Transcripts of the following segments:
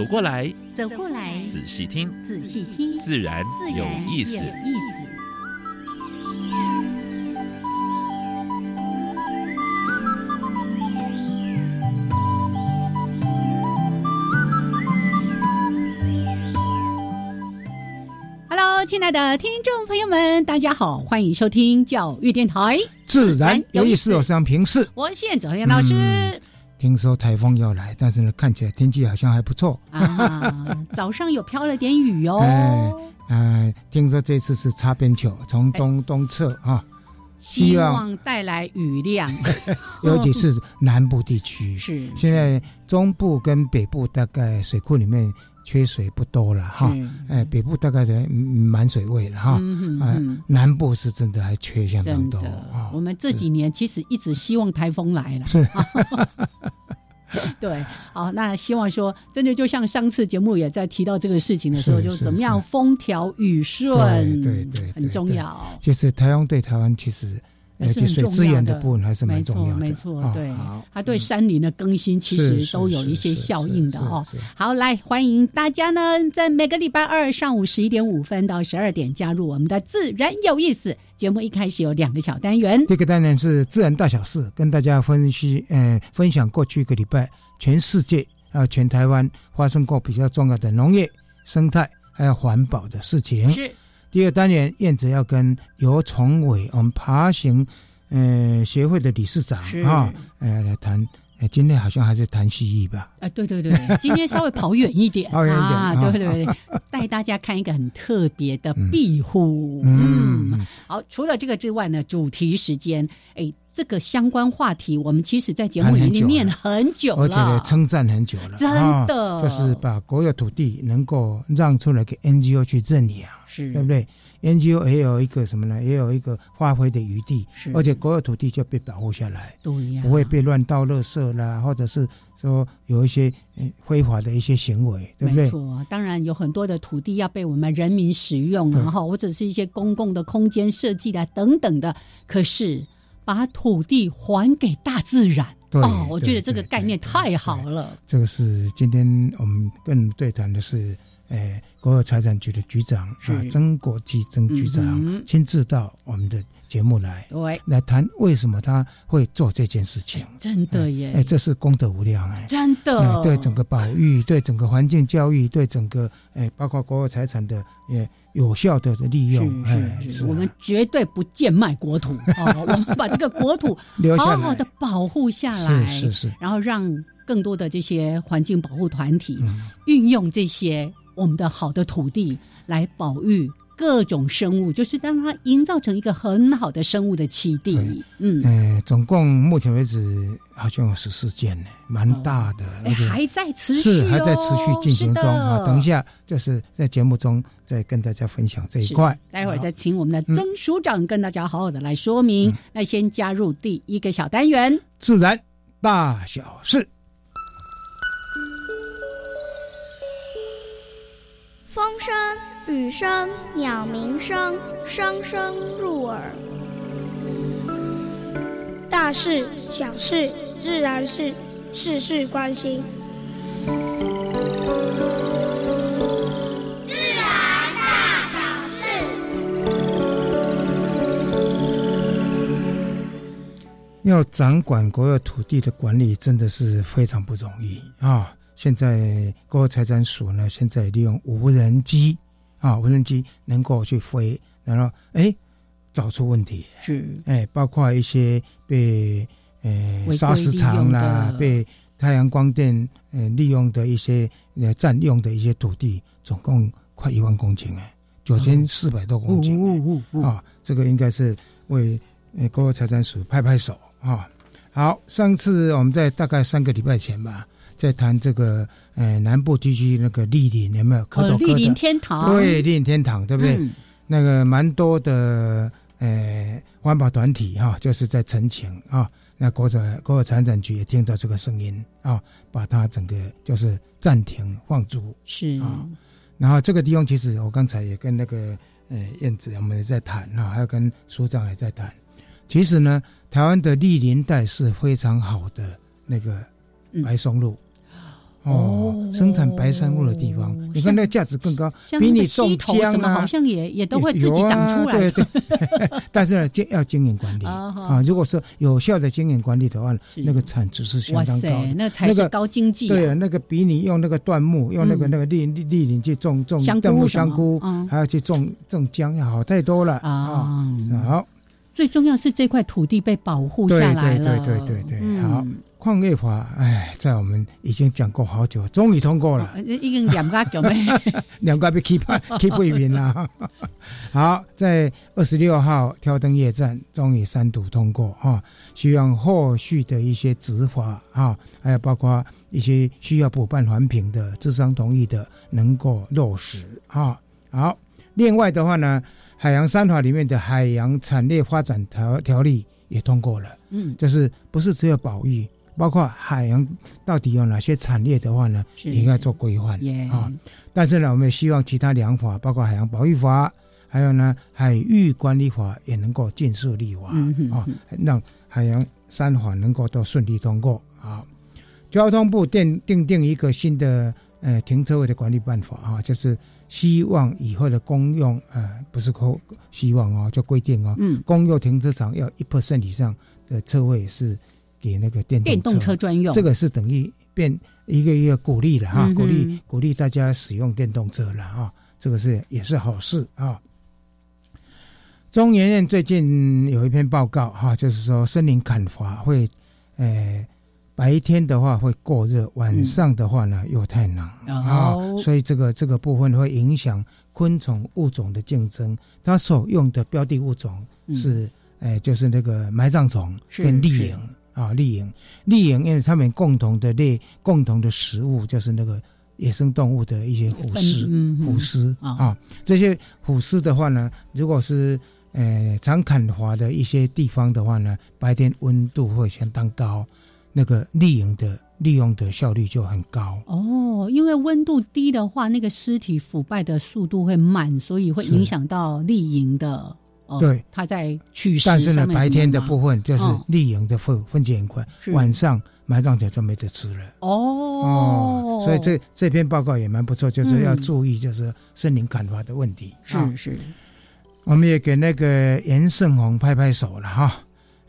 走过来，走过来，仔细听，仔细听，自然有意思。Hello，亲爱的听众朋友们，大家好，欢迎收听教育电台。自然有意思，我是杨平视，我是左燕老师。听说台风要来，但是呢，看起来天气好像还不错啊。早上有飘了点雨哦。哎，听说这次是擦边球，从东东侧啊，希望带来雨量，尤其是南部地区。是现在中部跟北部大概水库里面。缺水不多了哈，哎，北部大概的满水位了哈，啊，南部是真的还缺相当多。我们这几年其实一直希望台风来了，是，对，好，那希望说真的就像上次节目也在提到这个事情的时候，就怎么样风调雨顺，对对，很重要。就是台风对台湾其实。是水资源的部分还是蛮重要的，没错，没错，对，它对山林的更新其实都有一些效应的哦。好，来欢迎大家呢，在每个礼拜二上午十一点五分到十二点加入我们的自然有意思节目。一开始有两个小单元，第一个单元是自然大小事，跟大家分析，呃，分享过去一个礼拜全世界啊，全台湾发生过比较重要的农业、生态还有环保的事情。是。第二单元，燕子要跟尤崇伟，我们爬行，呃，协会的理事长啊，呃，来谈。哎，今天好像还是谈蜥蜴吧？哎，对对对，今天稍微跑远一点啊，对对对，带大家看一个很特别的壁虎。嗯，好，除了这个之外呢，主题时间，哎。这个相关话题，我们其实，在节目里面念很久了，而且呢，称赞很久了，真的，就是把国有土地能够让出来给 NGO 去认养，是对不对？NGO 也有一个什么呢？也有一个发挥的余地，是，而且国有土地就被保护下来，对呀，不会被乱倒垃圾啦，或者是说有一些非法的一些行为，对不对？没错，当然有很多的土地要被我们人民使用，然后或者是一些公共的空间设计啦等等的，可是。把土地还给大自然，哦，我觉得这个概念太好了。这个是今天我们跟对谈的是，诶，国有财产局的局长啊，曾国基曾局长亲自到我们的节目来，对，来谈为什么他会做这件事情。真的耶，哎，这是功德无量哎，真的。对整个保育，对整个环境教育，对整个哎，包括国有财产的也。有效的利用，是我们绝对不贱卖国土啊！我们把这个国土 好好的保护下来，是是是，然后让更多的这些环境保护团体运用这些我们的好的土地来保育。各种生物，就是让它营造成一个很好的生物的栖地。嗯，呃，总共目前为止好像有十四件呢，蛮大的，还在持续，是还在持续进行中啊。等一下，就是在节目中再跟大家分享这一块。待会儿再请我们的曾署长跟大家好好的来说明。那先加入第一个小单元：自然大小事。声。雨声、鸟鸣声，声声入耳。大事、小事、自然事，事事关心。自然大小事。要掌管国有土地的管理，真的是非常不容易啊！现在国有财产署呢，现在利用无人机。啊，无人机能够去飞，然后哎，找出问题是哎，包括一些被呃砂石场啦，被太阳光电呃利用的一些呃占用的一些土地，总共快一万公顷哎，九千四百多公顷啊，这个应该是为呃国有财产署拍拍手啊。好，上次我们在大概三个礼拜前吧，在谈这个呃南部地区那个栗林有没有？哦，栗林天堂。对，栗林天堂，对不对？那个蛮多的呃环保团体哈，就是在陈情啊。那国产国有产展局也听到这个声音啊，把它整个就是暂停放租是啊。然后这个地方其实我刚才也跟那个呃燕子我们也在谈啊，还有跟署长也在谈。其实呢，台湾的栗林带是非常好的那个白松露。哦，生产白杉木的地方，你看那个价值更高，比你种姜啊，好像也也都会自己长出来。对对，但是呢，经要经营管理啊。如果是有效的经营管理的话，那个产值是相当高。那才是高经济。对，那个比你用那个椴木，用那个那个栗栗栗林去种种椴木香菇，还要去种种姜要好太多了啊。好，最重要是这块土地被保护下来了。对对对对对，好。矿业法，哎，在我们已经讲过好久，终于通过了。已经两家叫咩？两家被 keep keep 一名了。好，在二十六号挑灯夜战，终于三读通过哈。希望后续的一些执法哈，还有包括一些需要补办环评的、智商同意的，能够落实哈。好，另外的话呢，海洋三法里面的海洋产业发展条条例也通过了。嗯，就是不是只有保育。包括海洋到底有哪些产业的话呢？应该做规范啊。但是呢，我们也希望其他两法，包括海洋保育法，还有呢海域管理法，也能够尽速立法啊，让海洋三法能够都顺利通过啊。交通部定定定一个新的呃停车位的管理办法啊，就是希望以后的公用呃不是可希望哦，就规定哦，公用停车场要一 percent 以上的车位是。给那个电电动车专用，这个是等于变一个一个鼓励了哈，鼓励鼓励大家使用电动车了啊，这个是也是好事啊。中研院最近有一篇报告哈，就是说森林砍伐会，呃，白天的话会过热，晚上的话呢又太冷啊，所以这个这个部分会影响昆虫物种的竞争。它所用的标的物种是，哎，就是那个埋葬虫跟丽蝇。啊，丽蝇，丽蝇，因为他们共同的猎、共同的食物就是那个野生动物的一些腐尸、腐尸啊。这些腐尸的话呢，如果是呃常砍伐的一些地方的话呢，白天温度会相当高，那个丽蝇的利用的效率就很高。哦，因为温度低的话，那个尸体腐败的速度会慢，所以会影响到丽蝇的。对，它在取食。但是呢，白天的部分就是利营的分分解很快，晚上埋葬起就没得吃了。哦，所以这这篇报告也蛮不错，就是要注意就是森林砍伐的问题。是是，我们也给那个严胜宏拍拍手了哈。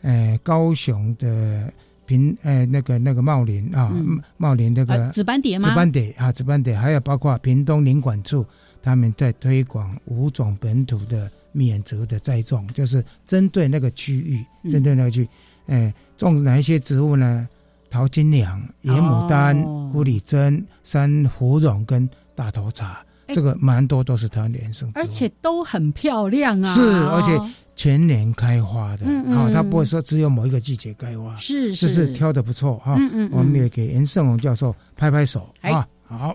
呃，高雄的平呃那个那个茂林啊，茂林那个紫斑蝶吗？紫斑蝶啊，紫斑蝶，还有包括屏东林管处，他们在推广五种本土的。免责的栽种，就是针对那个区域，针对那个区，哎，种哪一些植物呢？桃金娘、野牡丹、古里珍、山芙蓉跟大头茶，这个蛮多都是它原生植物，而且都很漂亮啊！是，而且全年开花的啊，它不会说只有某一个季节开花，是是，是挑的不错哈。嗯嗯，我们也给严胜龙教授拍拍手啊。好，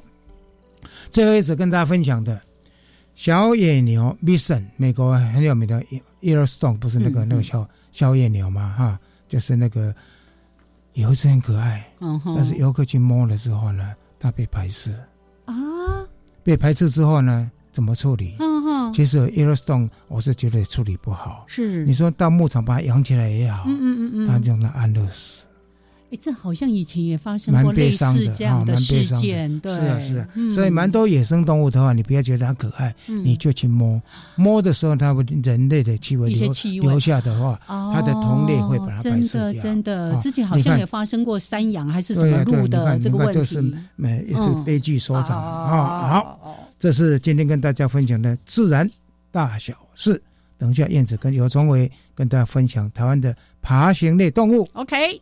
最后一次跟大家分享的。小野牛 Bison，美国很有名的 Yellowstone，不是那个那个小小野牛吗？哈，就是那个有一只很可爱，但是游客去摸了之后呢，它被排斥啊，被排斥之后呢，怎么处理？其实 Yellowstone 我是觉得处理不好，是你说到牧场把它养起来也好，嗯嗯嗯嗯，它让它安乐死。哎，这好像以前也发生过类似这样的事件，对，是啊，是啊，所以蛮多野生动物的话，你不要觉得它可爱，你就去摸，摸的时候，它人类的气味留留下的话，它的同类会把它排斥掉。真的，之前好像也发生过山羊还是什么鹿的这个问题，是每也是悲剧收场啊。好，这是今天跟大家分享的自然大小事。等一下，燕子跟尤崇伟跟大家分享台湾的爬行类动物。OK。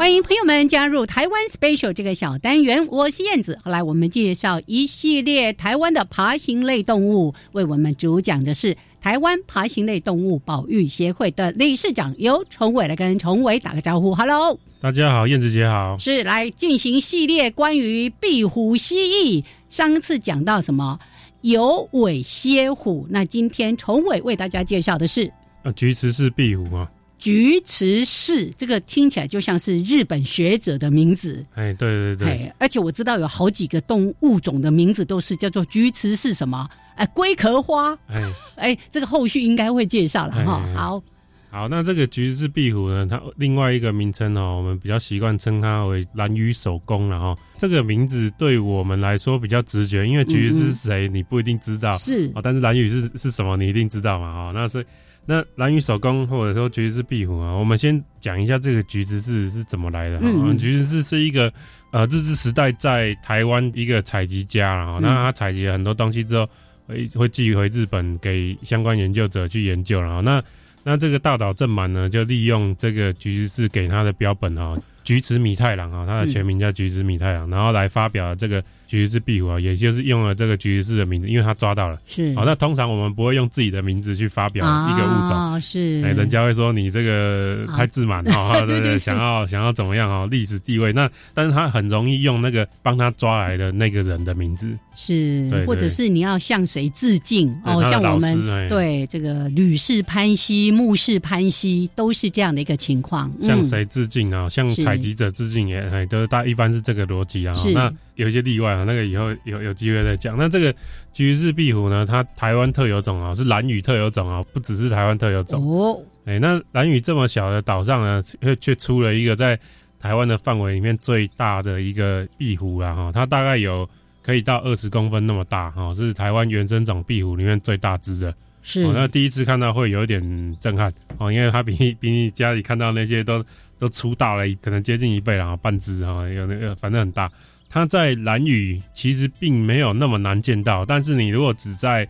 欢迎朋友们加入台湾 Special 这个小单元，我是燕子。后来我们介绍一系列台湾的爬行类动物，为我们主讲的是台湾爬行类动物保育协会的理事长由崇伟来跟崇伟打个招呼，Hello，大家好，燕子姐好，是来进行系列关于壁虎、蜥蜴。上次讲到什么有尾蝎虎，那今天崇伟为大家介绍的是啊菊池氏壁虎啊。菊池氏，这个听起来就像是日本学者的名字。哎，对对对，而且我知道有好几个动物种的名字都是叫做菊池氏什么？哎，龟壳花。哎哎，这个后续应该会介绍了哈。好，好，那这个菊池壁虎呢，它另外一个名称哦，我们比较习惯称它为蓝鱼手工了哈。这个名字对我们来说比较直觉，因为菊池是谁你不一定知道，是哦，但是蓝鱼是是什么你一定知道嘛哈。那是。那蓝鱼手工或者说橘子是壁虎啊，我们先讲一下这个橘子是是怎么来的。嗯，橘子是是一个呃日治时代在台湾一个采集家然后那他采集了很多东西之后，会会寄回日本给相关研究者去研究然后那那这个大岛正满呢，就利用这个橘子是给他的标本啊，橘子米太郎啊，他的全名叫橘子米太郎，然后来发表这个。橘子壁虎啊，也就是用了这个橘子的名字，因为他抓到了。是，好，那通常我们不会用自己的名字去发表一个物种，是，哎，人家会说你这个太自满 哈，对对，想要想要怎么样哈，历史地位。那但是他很容易用那个帮他抓来的那个人的名字，是，或者是你要向谁致敬哦，像我们对这个吕氏潘西、穆氏潘西都是这样的一个情况，向谁致敬啊？向采集者致敬也哎，都大一般是这个逻辑啊。那有一些例外啊，那个以后有有机会再讲。那这个橘日壁虎呢，它台湾特有种啊，是蓝屿特有种啊，不只是台湾特有种哦。哎，那蓝屿这么小的岛上呢，却却出了一个在台湾的范围里面最大的一个壁虎了哈。它大概有可以到二十公分那么大哈，是台湾原生种壁虎里面最大只的。是，那第一次看到会有点震撼哦，因为它比比你家里看到那些都都粗大了，可能接近一倍然后半只哈，有那个反正很大。它在蓝屿其实并没有那么难见到，但是你如果只在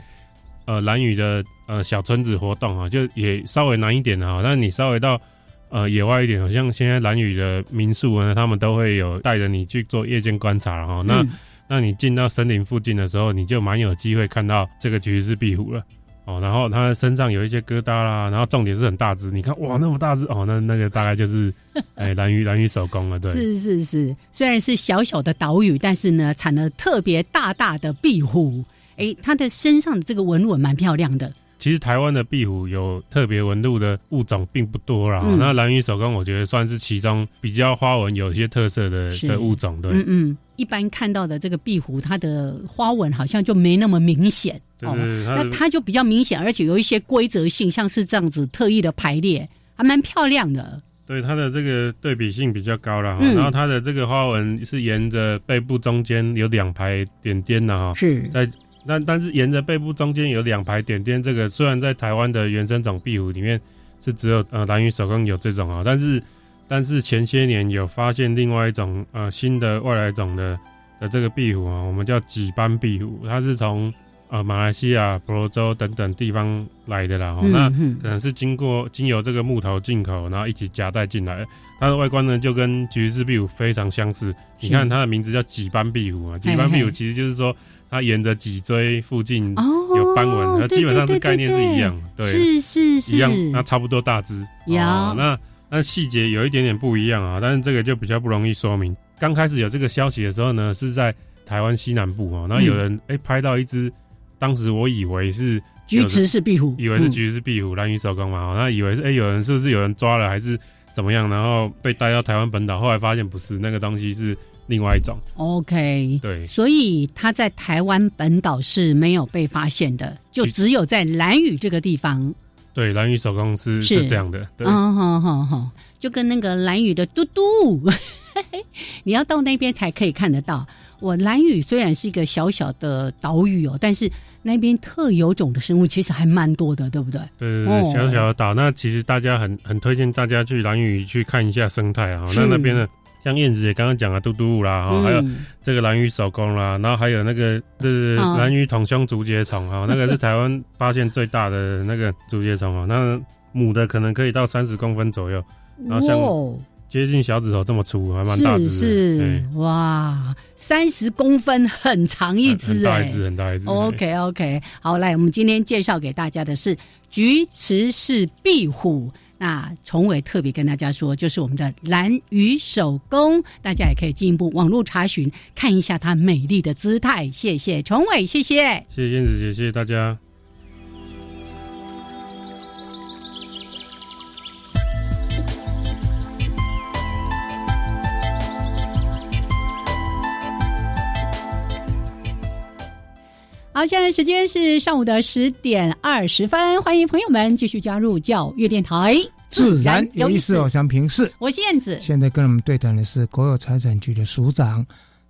呃蓝屿的呃小村子活动啊，就也稍微难一点哈。但是你稍微到呃野外一点，好像现在蓝屿的民宿呢，他们都会有带着你去做夜间观察哈。那那你进到森林附近的时候，你就蛮有机会看到这个橘子壁虎了。哦，然后它身上有一些疙瘩啦，然后重点是很大只，你看哇，那么大只哦，那那个大概就是 哎蓝鱼蓝鱼手工了，对，是是是，虽然是小小的岛屿，但是呢产了特别大大的壁虎，哎，它的身上的这个纹路蛮漂亮的。其实台湾的壁虎有特别纹路的物种并不多啦，那蓝鱼手工我觉得算是其中比较花纹有些特色的的物种，对，嗯嗯，一般看到的这个壁虎，它的花纹好像就没那么明显。哦，那它就比较明显，而且有一些规则性，像是这样子特意的排列，还蛮漂亮的。对，它的这个对比性比较高了哈。然后它的这个花纹是沿着背部中间有两排点点的哈。是。在但但是沿着背部中间有两排点点，这个虽然在台湾的原生种壁虎里面是只有呃蓝鱼手工有这种啊，但是但是前些年有发现另外一种呃新的外来种的的这个壁虎啊，我们叫几斑壁虎，它是从。呃，马来西亚、婆罗洲等等地方来的啦，那可能是经过经由这个木头进口，然后一起夹带进来。它的外观呢，就跟橘子壁虎非常相似。你看它的名字叫脊斑壁虎啊，脊斑壁虎其实就是说它沿着脊椎附近有斑纹，它基本上是概念是一样，对，是是是，一样，那差不多大只。有，那那细节有一点点不一样啊，但是这个就比较不容易说明。刚开始有这个消息的时候呢，是在台湾西南部哦，然后有人哎拍到一只。当时我以为是菊池是壁虎，以为是菊池是壁虎，蓝鱼手工嘛，那以为是哎，有人是不是有人抓了还是怎么样，然后被带到台湾本岛，后来发现不是，那个东西是另外一种。OK，对，所以它在台湾本岛是没有被发现的，就只有在蓝屿这个地方。对，蓝屿手工是是这样的，对，好好好，就跟那个蓝屿的嘟嘟，你要到那边才可以看得到。我蓝屿虽然是一个小小的岛屿哦，但是那边特有种的生物其实还蛮多的，对不对？对对对，小小的岛，那其实大家很很推荐大家去蓝屿去看一下生态啊。那那边的像燕子也刚刚讲了，嘟嘟啦，哈，还有这个蓝鱼手工啦，然后还有那个是蓝鱼筒胸竹节虫哈，那个是台湾 发现最大的那个竹节虫哦，那母的可能可以到三十公分左右，然后像。接近小指头这么粗，还蛮大只。是哇，三十公分，很长一只，很大一只，很大一只。OK OK，好，来，我们今天介绍给大家的是菊池氏壁虎。那崇伟特别跟大家说，就是我们的蓝鱼手工，大家也可以进一步网络查询，看一下它美丽的姿态。谢谢崇伟，谢谢，谢谢燕子姐，谢谢大家。好，现在时间是上午的十点二十分，欢迎朋友们继续加入教育电台。自然有意思，我想平视。我是燕子。现在跟我们对谈的是国有财产局的署长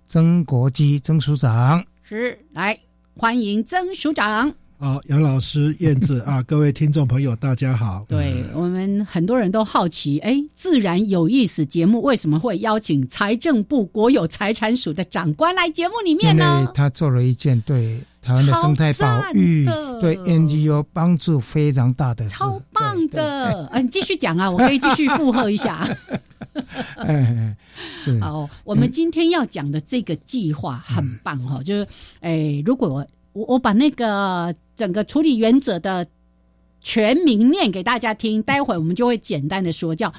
曾国基曾署长。是，来欢迎曾署长。好，杨老师、燕子啊，各位听众朋友，大家好。对我们很多人都好奇，哎，自然有意思节目为什么会邀请财政部国有财产署的长官来节目里面呢？因为他做了一件对。台湾的生态保育对 NGO 帮助非常大的，超棒的。嗯，继续讲啊，我可以继续附和一下。是好，我们今天要讲的这个计划很棒哈，就是诶，如果我我我把那个整个处理原则的全名念给大家听，待会儿我们就会简单的说，叫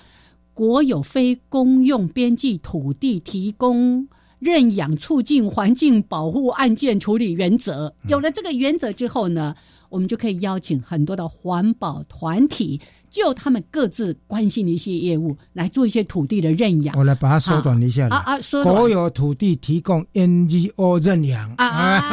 国有非公用边际土地提供。认养促进环境保护案件处理原则，有了这个原则之后呢，我们就可以邀请很多的环保团体，就他们各自关心的一些业务来做一些土地的认养。我来把它缩短一下啊啊，国有土地提供 NGO 认养啊，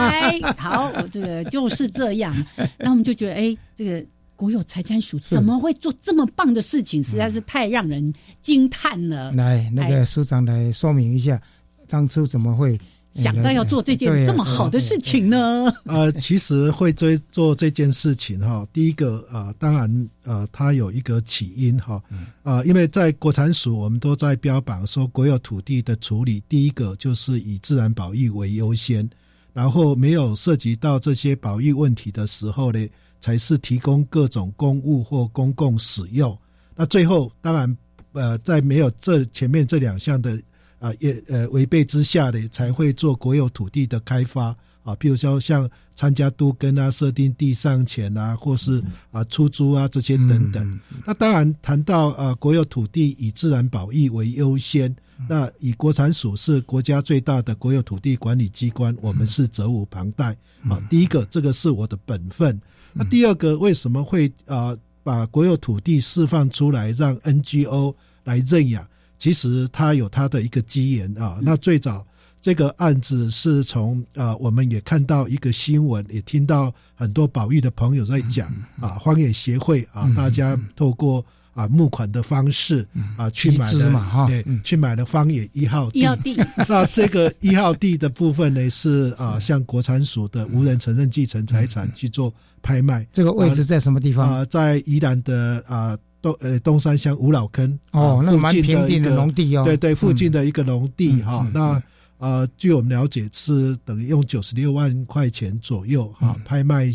好，这个就是这样。那我们就觉得，哎，这个国有财产署怎么会做这么棒的事情？实在是太让人惊叹了。来，那个署长来说明一下。当初怎么会想到要做这件这么好的事情呢？呃，其实会追做这件事情哈，第一个啊，当然呃，它有一个起因哈，啊，因为在国产署，我们都在标榜说国有土地的处理，第一个就是以自然保育为优先，然后没有涉及到这些保育问题的时候呢，才是提供各种公务或公共使用。那最后当然呃，在没有这前面这两项的。啊，也呃违背之下呢，才会做国有土地的开发啊，譬如说像参加都跟啊，设定地上权啊，或是啊出租啊这些等等。那当然谈到啊国有土地以自然保育为优先，那以国产署是国家最大的国有土地管理机关，我们是责无旁贷啊。第一个，这个是我的本分。那第二个，为什么会啊把国有土地释放出来，让 NGO 来认养？其实他有他的一个机缘啊。那最早这个案子是从啊，我们也看到一个新闻，也听到很多保育的朋友在讲啊，荒野协会啊，大家透过啊募款的方式啊去买了对，去买了荒野一号一号地。那这个一号地的部分呢，是啊，向国产署的无人承认继承财产去做拍卖。这个位置在什么地方啊？在宜兰的啊。东呃东山乡五老坑哦，那蛮平地的农地哦，对对，附近的一个农地哈。那呃，据我们了解是等于用九十六万块钱左右哈拍卖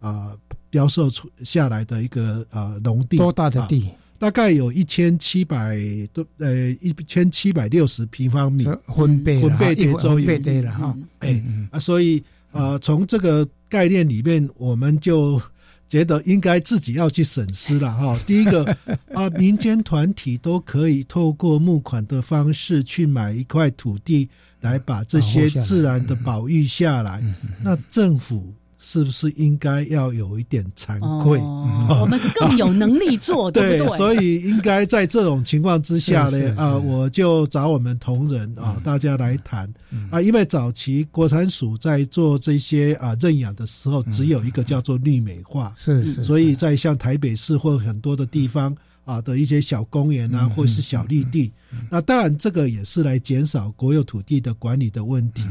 啊标售出下来的一个呃农地，多大的地？大概有一千七百多呃一千七百六十平方米，分贝分贝叠周有地了哈。哎啊，所以呃从这个概念里面，我们就。觉得应该自己要去审视了哈。第一个啊，民间团体都可以透过募款的方式去买一块土地，来把这些自然的保育下来。那政府。是不是应该要有一点惭愧？我们更有能力做，对不对？所以应该在这种情况之下呢，啊，我就找我们同仁啊，大家来谈啊。因为早期国产署在做这些啊认养的时候，只有一个叫做绿美化，是是。所以在像台北市或很多的地方啊的一些小公园啊，或是小绿地。那当然，这个也是来减少国有土地的管理的问题。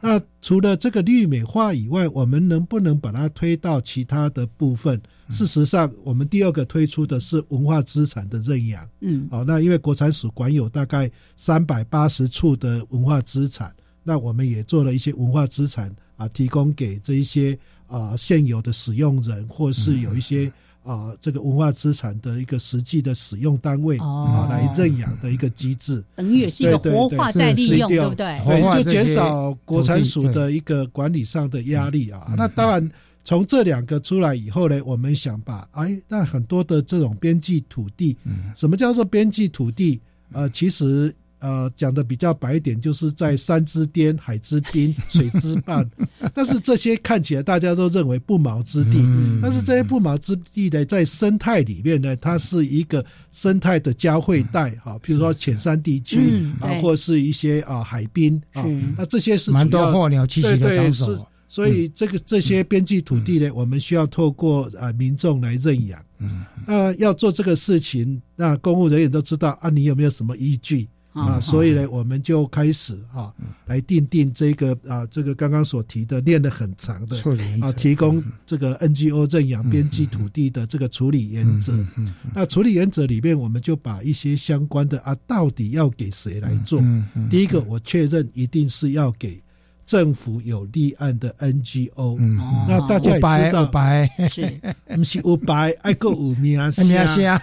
那除了这个绿美化以外，我们能不能把它推到其他的部分？事实上，我们第二个推出的是文化资产的认养。嗯，好，那因为国产署管有大概三百八十处的文化资产，那我们也做了一些文化资产啊，提供给这一些啊现有的使用人，或是有一些。啊，这个文化资产的一个实际的使用单位啊，来认养的一个机制，等于也是一个活化再利用，对不对？对，就减少国产署的一个管理上的压力啊。那当然，从这两个出来以后呢，我们想把哎，那很多的这种边际土地，什么叫做边际土地？呃，其实。呃，讲的比较白一点，就是在山之巅、海之滨、水之畔，但是这些看起来大家都认为不毛之地，但是这些不毛之地呢，在生态里面呢，它是一个生态的交汇带，哈，比如说浅山地区啊，或是一些啊海滨啊，那这些是蛮多候鸟栖息的场所，所以这个这些边际土地呢，我们需要透过啊民众来认养，嗯，那要做这个事情，那公务人员都知道啊，你有没有什么依据？啊，所以呢，我们就开始啊，来定定这个啊，这个刚刚所提的练得很长的啊，提供这个 NGO 认养边际土地的这个处理原则。那处理原则里面，我们就把一些相关的啊，到底要给谁来做？第一个，我确认一定是要给。政府有立案的 NGO，那大家也知道，是。不是五白爱购五名啊？名啊，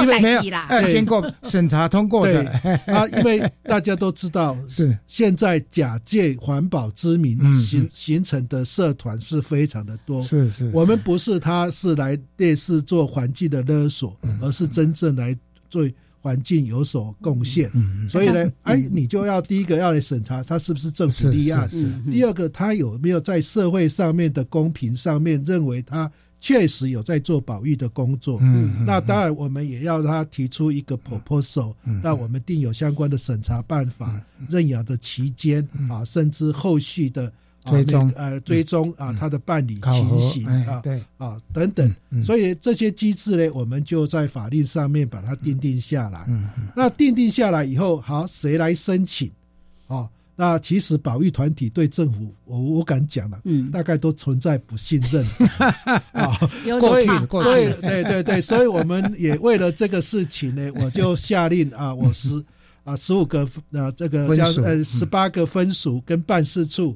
因为没有哎，经过审查通过的。啊，因为大家都知道，是。现在假借环保之名形形成的社团是非常的多。是是，我们不是他是来类似做环境的勒索，而是真正来做。环境有所贡献，所以呢，哎，你就要第一个要来审查他是不是政府立案，第二个他有没有在社会上面的公平上面认为他确实有在做保育的工作。那当然，我们也要他提出一个 proposal，那我们定有相关的审查办法，认养的期间啊，甚至后续的。追踪呃，追踪啊，他的办理情形啊，对啊等等，所以这些机制呢，我们就在法律上面把它定定下来。那定定下来以后，好，谁来申请？哦，那其实保育团体对政府，我我敢讲了，嗯，大概都存在不信任啊。所以，所以，对对对，所以我们也为了这个事情呢，我就下令啊，我十啊十五个呃这个叫呃十八个分署跟办事处。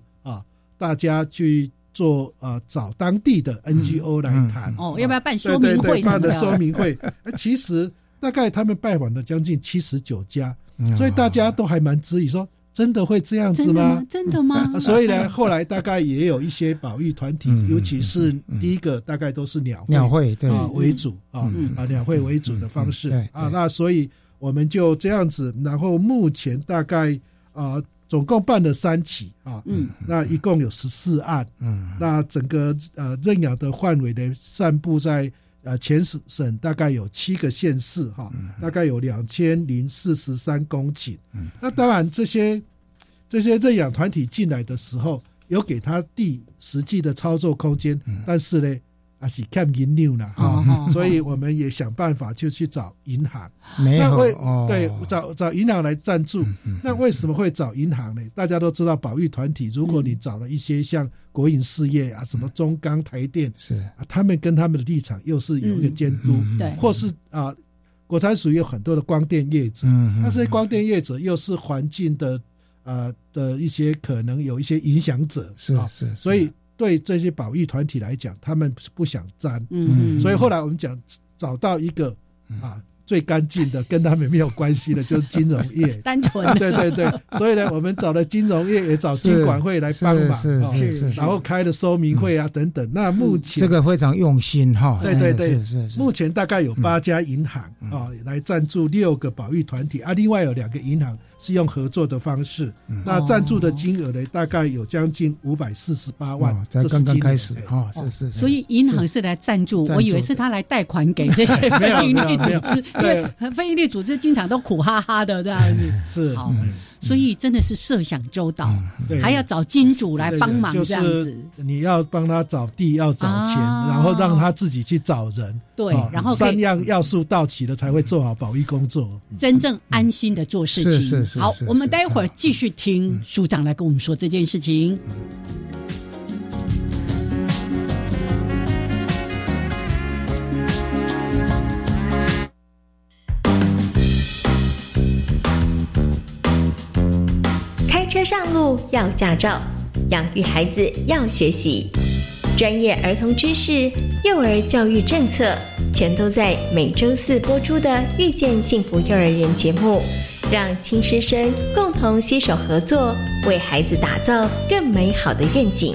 大家去做呃，找当地的 NGO 来谈哦，要不要办说明会？办的说明会，其实大概他们拜访了将近七十九家，所以大家都还蛮质疑，说真的会这样子吗？真的吗？所以呢，后来大概也有一些保育团体，尤其是第一个，大概都是鸟鸟会啊为主啊啊鸟会为主的方式啊，那所以我们就这样子，然后目前大概啊。总共办了三起啊，嗯，那一共有十四案，嗯，那整个呃认养的范围呢，散布在呃全省省大概有七个县市哈，大概有两千零四十三公顷，嗯，那当然这些这些认养团体进来的时候，有给他地实际的操作空间，但是呢。啊，是看银流了哈，所以我们也想办法就去找银行，那会对找找银行来赞助。那为什么会找银行呢？大家都知道，保育团体，如果你找了一些像国营事业啊，什么中钢、台电，是。啊，他们跟他们的立场又是有一个监督，对，或是啊，国产属于有很多的光电业者，那这些光电业者又是环境的呃的一些可能有一些影响者，是是，所以。对这些保育团体来讲，他们是不想沾，嗯，所以后来我们讲找到一个啊最干净的，跟他们没有关系的，就是金融业，单纯，对对对，所以呢，我们找了金融业，也找金管会来帮忙，是是是，然后开了说明会啊等等。那目前这个非常用心哈，对对对，是是，目前大概有八家银行啊来赞助六个保育团体啊，另外有两个银行。是用合作的方式，那赞助的金额呢，大概有将近五百四十八万，才刚刚开始哈，是是。所以银行是来赞助，我以为是他来贷款给这些 非营利组织，对，非营利组织经常都苦哈哈的这样子。是，好，所以真的是设想周到，还要找金主来帮忙这样子。你要帮他找地，要找钱，然后让他自己去找人。对，然后三样要素到齐了，才会做好保育工作，真正安心的做事情。是是是。好，我们待会儿继续听署长来跟我们说这件事情。车上路要驾照，养育孩子要学习。专业儿童知识、幼儿教育政策，全都在每周四播出的《遇见幸福幼儿园》节目，让亲师生共同携手合作，为孩子打造更美好的愿景。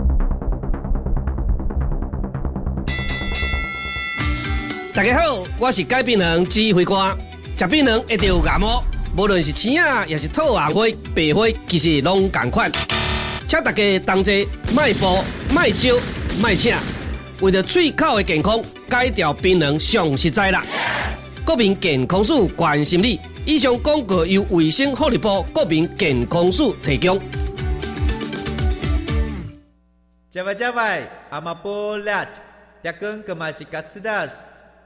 大家好，我是改变人指挥官。食槟榔一定有牙毛，无论是青啊，也是透红灰、白灰，其实拢同款。请大家同齐迈步、迈招、迈请，为了嘴口的健康，戒掉槟榔上实在啦。国民健康署关心你。以上广告由卫生福利部国民健康署提供。加外加外，阿玛波拉，扎根格玛西卡斯达斯。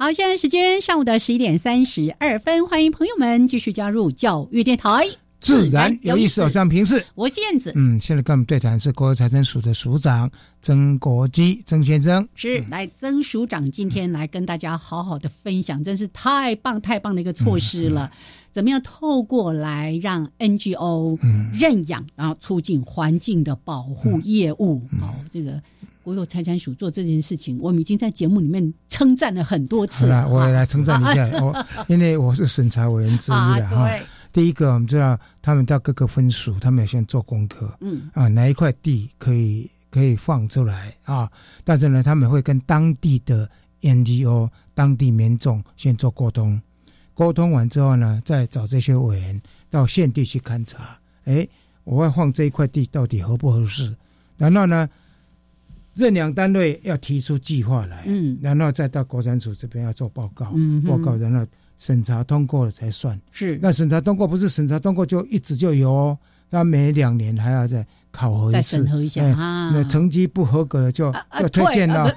好，现在时间上午的十一点三十二分，欢迎朋友们继续加入教育电台，自然有意思。有像平视，我是燕子。嗯，现在跟我们对谈是国有财政署的署长曾国基曾先生，是来曾署长今天来跟大家好好的分享，真是太棒太棒的一个措施了。怎么样透过来让 NGO 认养，然后促进环境的保护业务？好，这个。国有财产署做这件事情，我们已经在节目里面称赞了很多次。了，我也来称赞一下，我因为我是审查委员之一的哈。第一个，我们知道他们到各个分署，他们要先做功课，嗯啊，哪一块地可以可以放出来啊？但是呢，他们会跟当地的 NGO、当地民众先做沟通，沟通完之后呢，再找这些委员到现地去勘察。哎，我要放这一块地到底合不合适？然后呢？认养单位要提出计划来，嗯，然后再到国产署这边要做报告，嗯，报告然后审查通过了才算。是，那审查通过不是审查通过就一直就有，哦，那每两年还要再考核一次，再审核一下啊。那成绩不合格就就推荐了，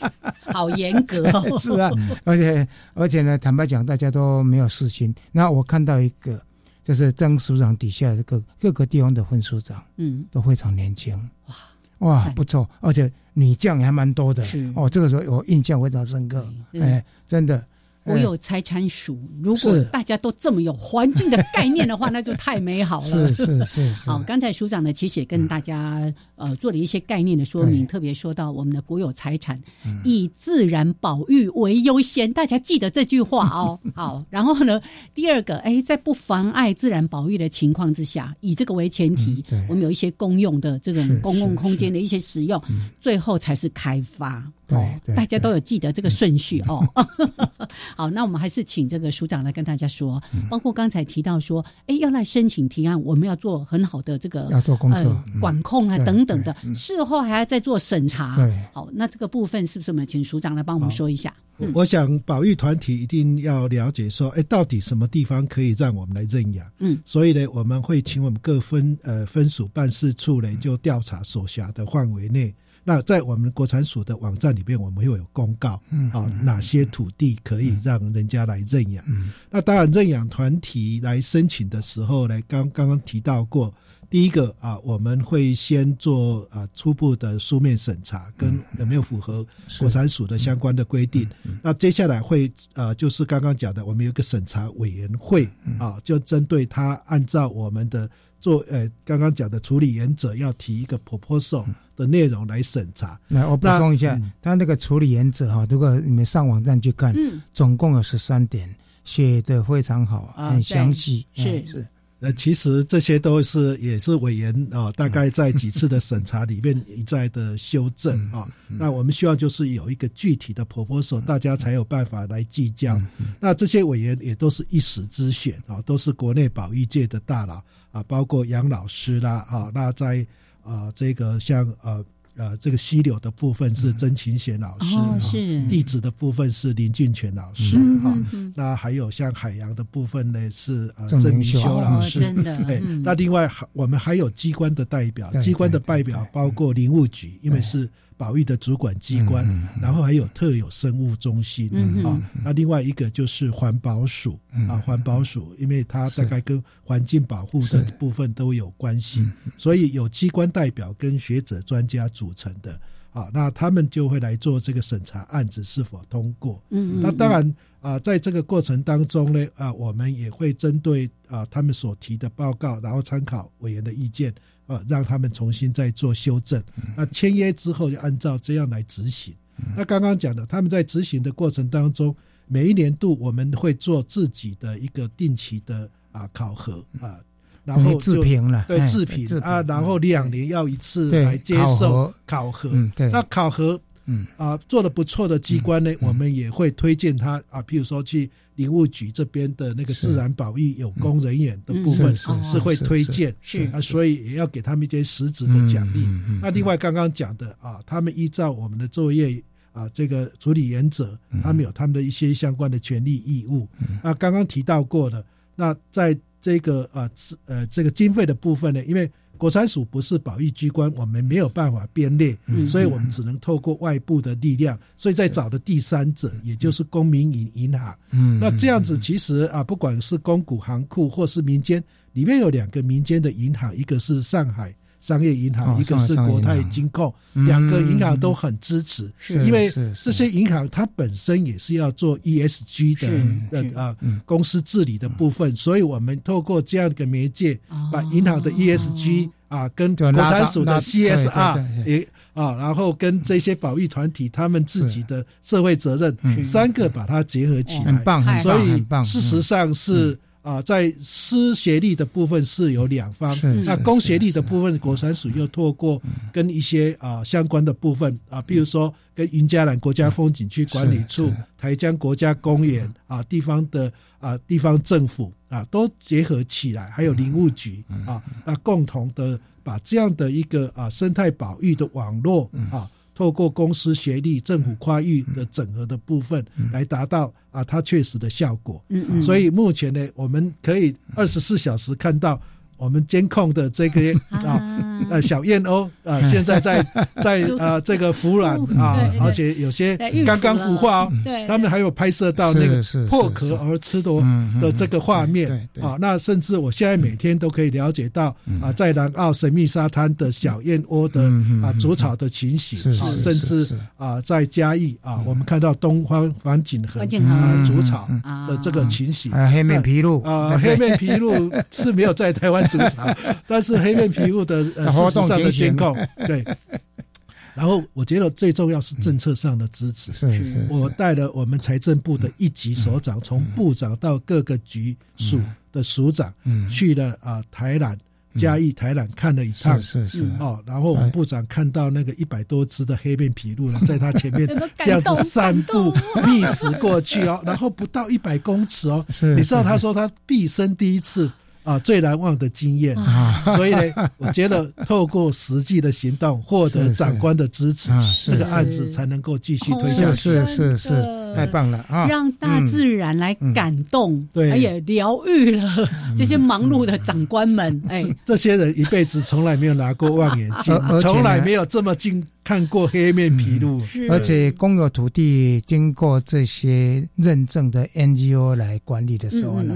好严格哦。是啊，而且而且呢，坦白讲，大家都没有事情。那我看到一个，就是张署长底下的各各个地方的分署长，嗯，都非常年轻，哇。哇，不错，而且女将还蛮多的。是哦，这个时候我印象非常深刻。哎，真的。我有财产署，如果大家都这么有环境的概念的话，那就太美好了。是是是是。好，刚才署长呢，其实也跟大家呃做了一些概念的说明，特别说到我们的国有财产以自然保育为优先，大家记得这句话哦。好，然后呢，第二个，哎，在不妨碍自然保育的情况之下，以这个为前提，我们有一些公用的这种公共空间的一些使用，最后才是开发。对，大家都有记得这个顺序哦。好，那我们还是请这个署长来跟大家说，包括刚才提到说，哎，要来申请提案，我们要做很好的这个要做功课、管控啊等等的，事后还要再做审查。对，好，那这个部分是不是我们请署长来帮我们说一下？我想保育团体一定要了解说，哎，到底什么地方可以让我们来认养？嗯，所以呢，我们会请我们各分呃分署办事处呢，就调查所辖的范围内。那在我们国产署的网站里面，我们会有公告，嗯啊，哪些土地可以让人家来认养。嗯那当然，认养团体来申请的时候呢，刚刚刚提到过，第一个啊，我们会先做啊初步的书面审查，跟有没有符合国产署的相关的规定。那接下来会呃，就是刚刚讲的，我们有一个审查委员会啊，就针对他按照我们的做呃刚刚讲的处理原则，要提一个 proposal 的内容来审查。来，我补充一下，他那个处理原则哈，如果你们上网站去看，嗯。总共有十三点，写的非常好，很详细。是。嗯是，呃，其实这些都是也是委员啊、大概在几次的审查里面一再的修正啊。那我们希望就是有一个具体的 proposal，大家才有办法来计较。那这些委员也都是一时之选啊，都是国内保育界的大佬啊，包括杨老师啦啊。那在啊这个像呃。呃，这个溪流的部分是曾琴贤老师，啊哦是。地址的部分是林俊全老师嗯哈、那还有像海洋的部分呢是呃郑明修老哦师，真的哎嗯，那另外还我们还有机关的代表，机关的代表包括林务局，因为是保育的主管机关嗯，然后还有特有生物中心嗯啊，那另外一个就是环保署啊，环保署，因为它大概跟环境保护的部分都有关系，所以有机关代表跟学者专家组成的。啊，那他们就会来做这个审查案子是否通过。嗯嗯。那当然啊、在这个过程当中呢，啊，我们也会针对啊他们所提的报告，然后参考委员的意见，啊，让他们重新再做修正。那签约之后就按照这样来执行。那刚刚讲的，他们在执行的过程当中，每一年度我们会做自己的一个定期的啊考核啊。然后自评了对哎自评啊，然后两年要一次来接受考核。那考核嗯。啊做的不错的机关呢，我们也会推荐他啊，譬如说去林务局这边的那个自然保育有功人员的部分嗯是会推荐，是啊，所以也要给他们一些实质的奖励。嗯嗯嗯那另外刚刚讲的啊，他们依照我们的作业啊这个处理原则，嗯。他们有他们的一些相关的权利义务。那刚刚提到过的，那在这个啊呃这个经费的部分呢，因为国产署不是保育机关，我们没有办法编列，嗯所以我们只能透过外部的力量，所以在找的第三者，也就是公民银银行。嗯那这样子其实啊，不管是公股行库或是民间，里面有两个民间的银行，一个是上海。商业银行，哦一个是国泰金控，嗯两个银行都很支持，是因为这些银行它本身也是要做 ESG 的的啊公司治理的部分，所以我们透过这样一个媒介，把银行的 ESG 啊跟国产署的 CSR 也啊，然后跟这些保育团体他们自己的社会责任三个把它结合起来，很棒，所以。事实上是。啊，在私协力的部分是有两方，那公协力的部分，国产署又透过跟一些啊相关的部分啊，比如说跟云嘉南国家风景区管理处、台江国家公园啊，地方的啊地方政府啊都结合起来，还有林务局啊，那共同的把这样的一个啊生态保育的网络啊。透过公司协力、政府跨域的整合的部分，来达到啊它确实的效果。嗯嗯。所以目前呢，我们可以二十四小时看到我们监控的这个啊。呃小燕鸥啊，现在在 在啊这个孵卵啊，而且有些刚刚孵化哦，他们还有拍摄到那个破壳而吃的的这个画面啊。那甚至我现在每天都可以了解到啊，在南澳神秘沙滩的小燕鸥的啊筑巢的情形啊，甚至啊在嘉义啊，我们看到东方黄景河啊筑巢的这个情形，还有黑面琵鹭。啊，黑面琵鹭是没有在台湾筑巢，但是黑面琵鹭的 呃事实上的监控对。然后我觉得最重要是政策上的支持。是是，我带了我们财政部的一级首长，从部长到各个局署的署长，去了啊台南。嘉义、台南看了一趟，是是哦，然后我们部长看到那个一百多只的黑面琵鹭呢，在他前面这样子散步觅食过去哦，然后不到一百公尺哦，你知道他说他毕生第一次。啊，最难忘的经验啊！所以呢，我觉得透过实际的行动，获得长官的支持，这个案子才能够继续推下去。是是是，太棒了啊！让大自然来感动，对，也疗愈了这些忙碌的长官们。哎，这些人一辈子从来没有拿过望远镜，从来没有这么近看过黑面琵鹭。而且公有土地经过这些认证的 NGO 来管理的时候呢，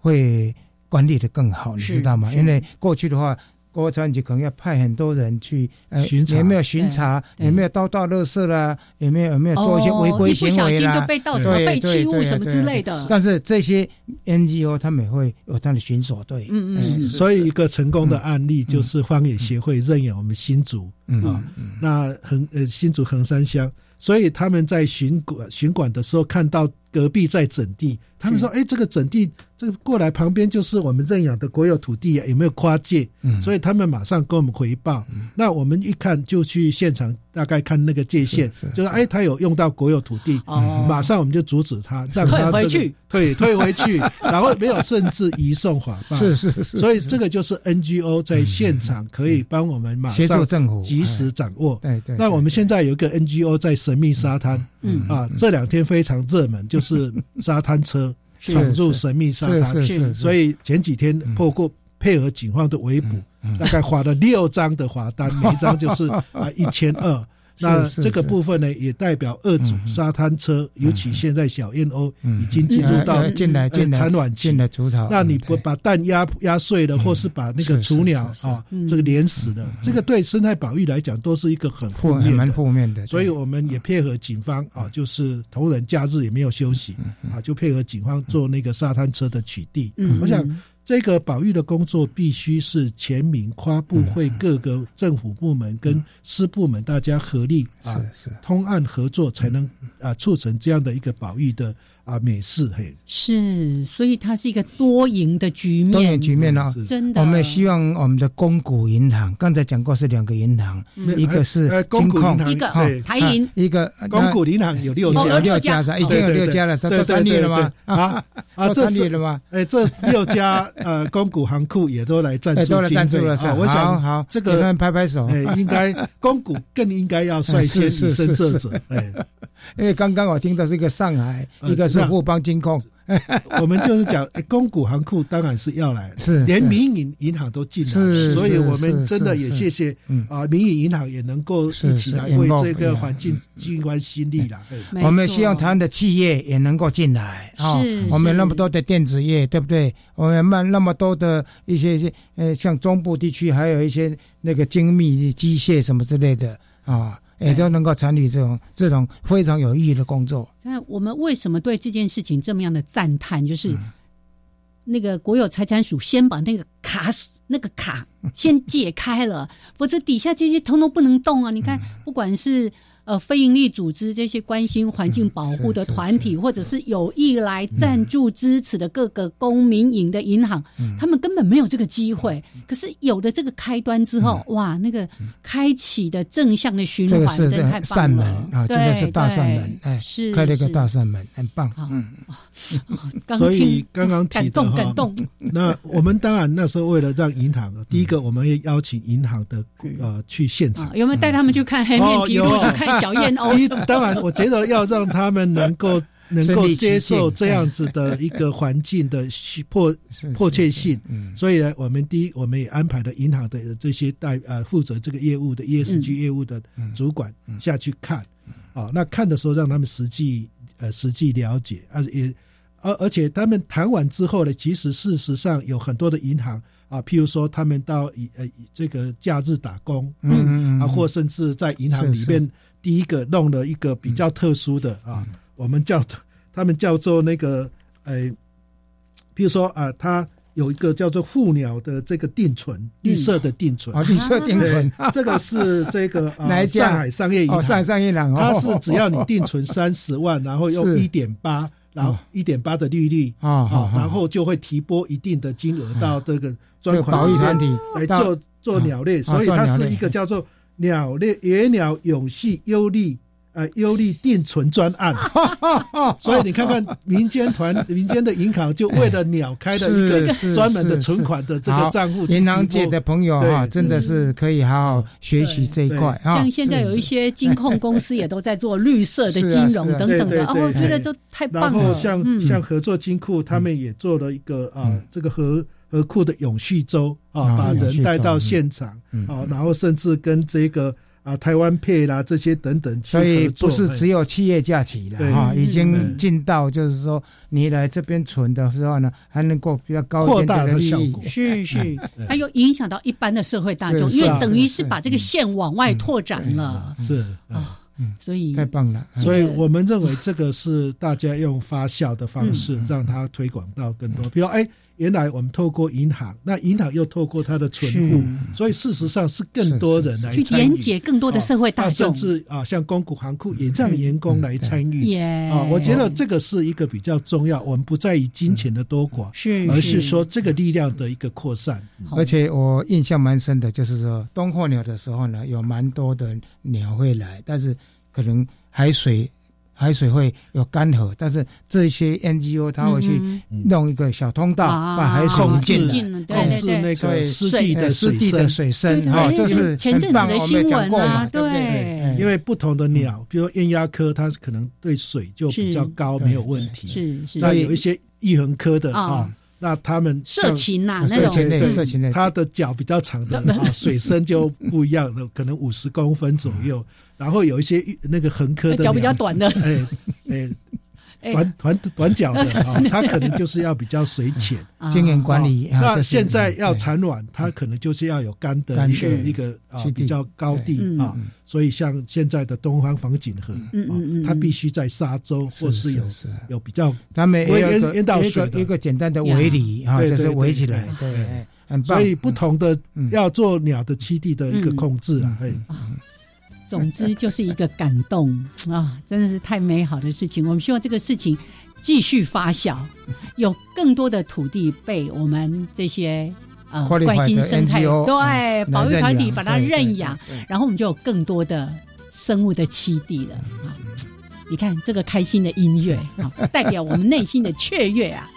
会管理的更好，你知道吗？因为过去的话。国产局可能要派很多人去，呃，有没有巡查？有没有倒倒垃圾啦？有没有有没有做一些违规行为啦？就被倒什么废弃物什么之类的。但是这些 NGO 他们也会有他的巡守队。嗯嗯。所以一个成功的案例就是荒野协会认养我们新竹啊，那横呃新竹横山乡，所以他们在巡管巡管的时候看到隔壁在整地，他们说：“哎，这个整地。”这个过来旁边就是我们认养的国有土地啊，有没有跨界？嗯，所以他们马上跟我们回报。那我们一看就去现场，大概看那个界限，就是哎，他有用到国有土地，马上我们就阻止他，让他退回去，退退回去，然后没有甚至移送法 办。是是是。所以这个就是 NGO 在现场可以帮我们马上政府及时掌握。对对。那我们现在有一个 NGO 在神秘沙滩，嗯啊，这两天非常热门，就是沙滩车。闯入神秘沙滩，所以前几天透过配合警方的围捕，大概花了六张的罚单，每一张就是啊一千二。那这个部分呢，也代表二组沙滩车，尤其现在小燕鸥已经进入到进来进产卵期。那你不把蛋压压碎了，或是把那个雏鸟啊这个连死的，这个对生态保育来讲都是一个很负面蛮负面的。所以我们也配合警方啊，就是同仁假日也没有休息啊，就配合警方做那个沙滩车的取缔。我想。这个保育的工作必须是全民跨部会各个政府部门跟私部门大家合力啊，通案合作，才能啊促成这样的一个保育的。啊，美式嘿。是，所以它是一个多赢的局面，多赢局面哦，真的。我们希望我们的公股银行，刚才讲过是两个银行，一个是金控，一个台银，一个公股银行有六家，六家是已经有六家了，都参与了吗？啊啊，参列了吗？哎，这六家 呃公股行库也都来赞助，都来赞助了，是。我想好这个拍拍手，哎，应该 公股更应该要率先以身作则，哎。因为刚刚我听到是一个上海，一个是富邦金控，我们就是讲公股行库当然是要来，是连民营银行都进来，是，所以我们真的也谢谢啊，民营银行也能够一起来为这个环境尽一番心力了。我们希望台湾的企业也能够进来啊，我们那么多的电子业，对不对？我们那那么多的一些呃，像中部地区还有一些那个精密机械什么之类的啊。也都能够参与这种这种非常有意义的工作。那我们为什么对这件事情这么样的赞叹？就是那个国有财产署先把那个卡那个卡先解开了，否则底下这些通通不能动啊！你看，不管是。呃，非营利组织这些关心环境保护的团体，或者是。有意来赞助支持的各个公民营的银行，他们根本没有这个机会。可是有了这个开端之后，哇，那个开启的正向的循环，真的太棒了啊！这个是大扇门，哎，是开了一个大扇门，很棒。嗯，所以刚刚提的哈，那我们当然那时候为了让银行，第一个我们也邀请银行的呃去现场，有没有带他们去看黑面皮肤去看？小燕鸥，当然，我觉得要让他们能够 能够接受这样子的一个环境的迫 迫切性，所以呢，我们第一，我们也安排了银行的这些代呃负责这个业务的 ESG 业务的主管下去看，啊，那看的时候让他们实际呃实际了解，而也而而且他们谈完之后呢，其实事实上有很多的银行。啊，譬如说他们到以呃这个假日打工，嗯啊，或甚至在银行里面第一个弄了一个比较特殊的啊，我们叫他们叫做那个呃，譬如说啊，他有一个叫做护鸟的这个定存，绿色的定存，啊，绿色定存，这个是这个 啊？上海商业银行，上海商业银行，它是只要你定存三十万，然后用一点八。然后一点八的利率啊，好，然后就会提拨一定的金额到这个专款保育团体来做做鸟类，所以它是一个叫做鸟类野鸟永续优利呃优利定存专案，所以你看看民间团、民间的银行就为了鸟开了一个专门的存款的这个账户。银行界的朋友哈，真的是可以好好学习这一块啊。像现在有一些金控公司也都在做绿色的 金融等等的，哦，我觉得都太棒了。然后像像合作金库，他们也做了一个啊，这个合合库的永续周啊，把人带到现场啊，然后甚至跟这个。啊，台湾配啦，这些等等，所以不是只有企业假期了哈，已经进到就是说，你来这边存的时候呢，还能够比较高扩大的效果，是是，它又影响到一般的社会大众，因为等于是把这个线往外拓展了，是啊，所以。太棒了，所以我们认为这个是大家用发酵的方式让它推广到更多，比如哎。原来我们透过银行，那银行又透过它的存户，所以事实上是更多人来去连接更多的社会大众，甚至啊，像公股行库也让员工来参与。啊，我觉得这个是一个比较重要。我们不在于金钱的多寡，是而是说这个力量的一个扩散。而且我印象蛮深的，就是说冬候鸟的时候呢，有蛮多的鸟会来，但是可能海水。海水会有干涸，但是这些 NGO 它会去弄一个小通道，把海水进来，控制那个湿地的湿地的水深。哈，这是很棒，我们讲过嘛，对对？因为不同的鸟，比如雁鸭科，它可能对水就比较高，没有问题。是是。那有一些翼横科的啊。那他们色情呐，那种类，色情类，它的脚比较长的啊，水深就不一样了，可能五十公分左右。然后有一些那个横科的脚比较短的，哎 哎。短短短脚的啊，它可能就是要比较水浅，经营管理。那现在要产卵，它可能就是要有干的一个一个啊比较高地啊，所以像现在的东方防锦河啊，它必须在沙洲或是有有比较，它没有淹到水一个简单的围篱啊，就是围起来，对，很棒。所以不同的要做鸟的栖地的一个控制啊，哎。总之就是一个感动 啊，真的是太美好的事情。我们希望这个事情继续发酵，有更多的土地被我们这些呃关心生态对保育团体把它认养，然后我们就有更多的生物的栖地了啊！你看这个开心的音乐啊，代表我们内心的雀跃啊！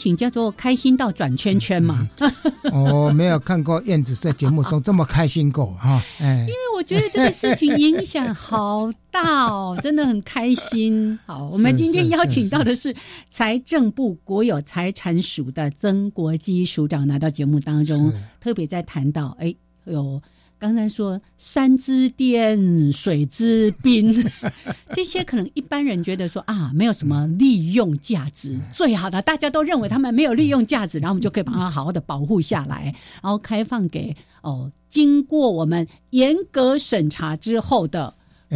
情叫做开心到转圈圈嘛。我 没有看过燕子在节目中这么开心过哈。哎，因为我觉得这个事情影响好大哦，真的很开心。好，我们今天邀请到的是财政部国有财产署的曾国基署长来到节目当中，特别在谈到哎有。刚才说山之巅、水之滨，这些可能一般人觉得说啊，没有什么利用价值。最好的，大家都认为他们没有利用价值，然后我们就可以把它好好的保护下来，然后开放给哦，经过我们严格审查之后的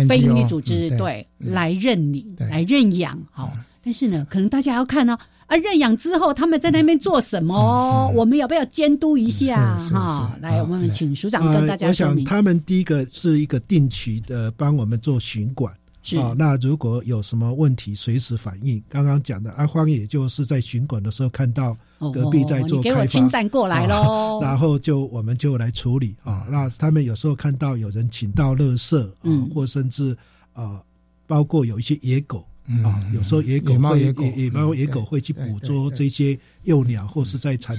非营利组织对来认领、来认养。好，但是呢，可能大家要看呢。啊，认养之后他们在那边做什么？我们要不要监督一下？哈，来，我们请署长跟大家说明。我想他们第一个是一个定期的帮我们做巡管，啊，那如果有什么问题，随时反映。刚刚讲的阿荒，也就是在巡管的时候看到隔壁在做开发，过来喽，然后就我们就来处理啊。那他们有时候看到有人请到垃圾啊，或甚至啊，包括有一些野狗。啊，有时候野狗会野野猫野狗会去捕捉这些幼鸟或是在产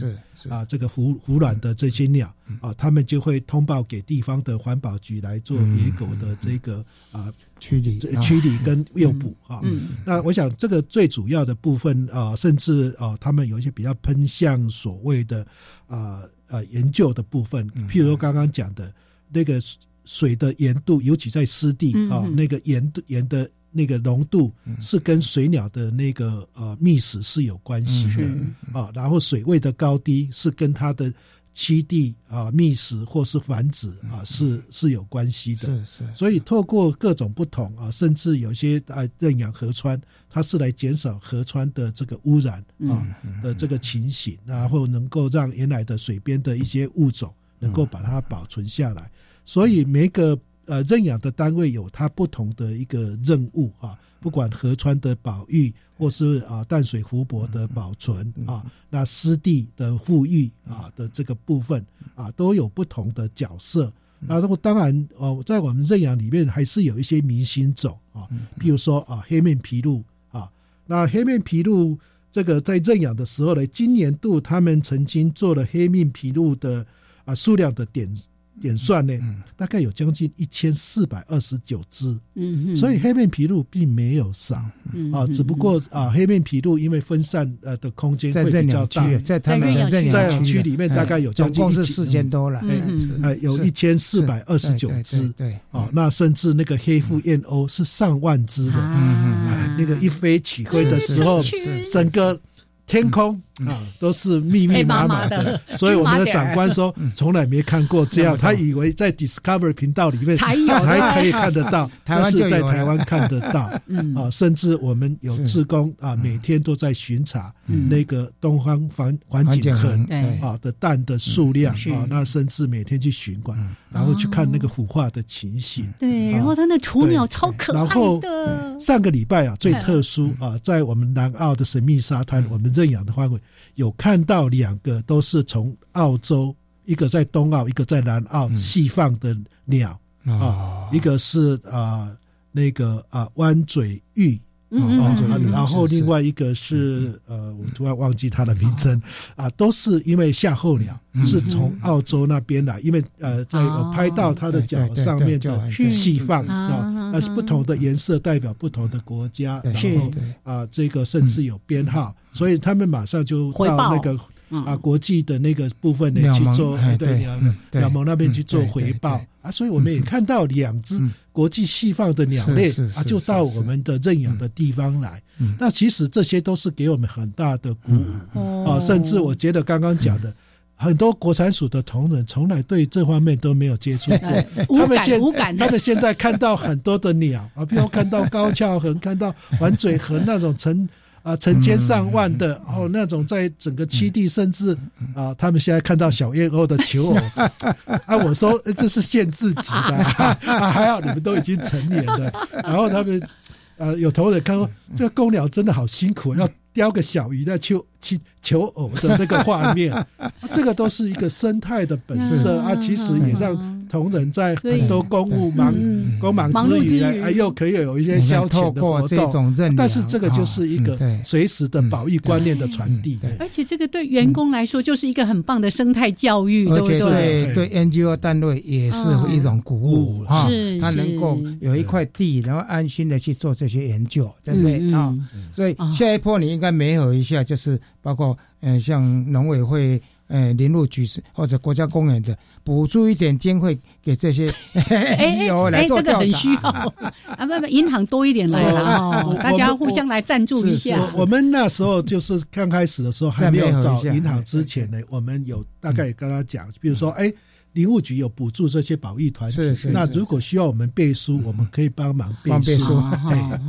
啊这个孵孵卵的这些鸟啊，他们就会通报给地方的环保局来做野狗的这个啊驱离驱离跟诱捕啊。那我想这个最主要的部分啊，甚至啊，他们有一些比较喷向所谓的啊呃研究的部分，譬如说刚刚讲的那个水的盐度，尤其在湿地啊，那个盐度盐的。那个浓度是跟水鸟的那个呃觅食是有关系的啊，然后水位的高低是跟它的栖地啊觅食或是繁殖啊是是有关系的。是是。所以透过各种不同啊，甚至有些啊认养河川，它是来减少河川的这个污染啊的这个情形，然后能够让原来的水边的一些物种能够把它保存下来。所以每个。呃，认养的单位有它不同的一个任务啊，不管河川的保育，或是啊淡水湖泊的保存啊，那湿地的富裕啊的这个部分啊，都有不同的角色。那如果当然哦，在我们认养里面还是有一些明星种啊，譬如说啊黑面琵鹭啊，那黑面琵鹭这个在认养的时候呢，今年度他们曾经做了黑面琵鹭的啊数量的点。点算呢，大概有将近一千四百二十九只，嗯，所以黑面琵鹭并没有少，啊，只不过啊，黑面琵鹭因为分散呃的空间会比较大，在他们的。认养区里面大概有将近是四千多了，呃，有一千四百二十九只，对，啊，那甚至那个黑腹燕鸥是上万只的，嗯，那个一飞起飞的时候，整个。天空啊，都是密密麻麻的，所以我们的长官说从来没看过这样，他以为在 Discovery 频道里面才才可以看得到，但是在台湾看得到。啊，甚至我们有志工啊，每天都在巡查那个东方环环境恒啊的蛋的数量啊，那甚至每天去巡管，然后去看那个孵化的情形。对，然后他那雏鸟超可爱的。上个礼拜啊，最特殊啊，在我们南澳的神秘沙滩，我们。认养的范围有看到两个都是从澳洲，一个在东澳，一个在南澳释放的鸟啊，一个是啊那个啊弯嘴鹬。嗯，然后另外一个是呃，我突然忘记它的名称。啊，都是因为夏候鸟是从澳洲那边来，因为呃，在拍到它的脚上面的细放啊，那是不同的颜色代表不同的国家，然后啊，这个甚至有编号，所以他们马上就到那个。啊，国际的那个部分呢去做，对鸟鸟盟那边去做回报啊，所以我们也看到两只国际细放的鸟类啊，就到我们的认养的地方来。那其实这些都是给我们很大的鼓舞啊，甚至我觉得刚刚讲的很多国产署的同仁从来对这方面都没有接触过，他们现他们现在看到很多的鸟啊，比如看到高翘鸻，看到环嘴鸻那种成。啊，成千上万的哦，那种在整个七地，甚至啊，他们现在看到小燕鸥的求偶 啊，我说这是限制级的 啊，还好你们都已经成年了。然后他们呃，有同仁看说，这个公鸟真的好辛苦，要叼个小鱼在求求求偶的那个画面，这个都是一个生态的本色啊，其实也让。同仁在很多公务忙公忙之余，哎，又可以有一些消遣的活动。但是这个就是一个随时的保育观念的传递。而且这个对员工来说就是一个很棒的生态教育，而且对对。NGO 单位也是一种鼓舞哈。他能够有一块地，然后安心的去做这些研究，对不对？啊？所以下一波你应该没有一下，就是包括嗯，像农委会。哎，林路局是或者国家公园的补助一点经费给这些 NGO 来做调查。啊，不不，银行多一点来了哦，大家互相来赞助一下。我们那时候就是刚开始的时候还没有找银行之前呢，我们有大概跟他讲，比如说，哎，林务局有补助这些保育团体，那如果需要我们背书，我们可以帮忙背书。哎，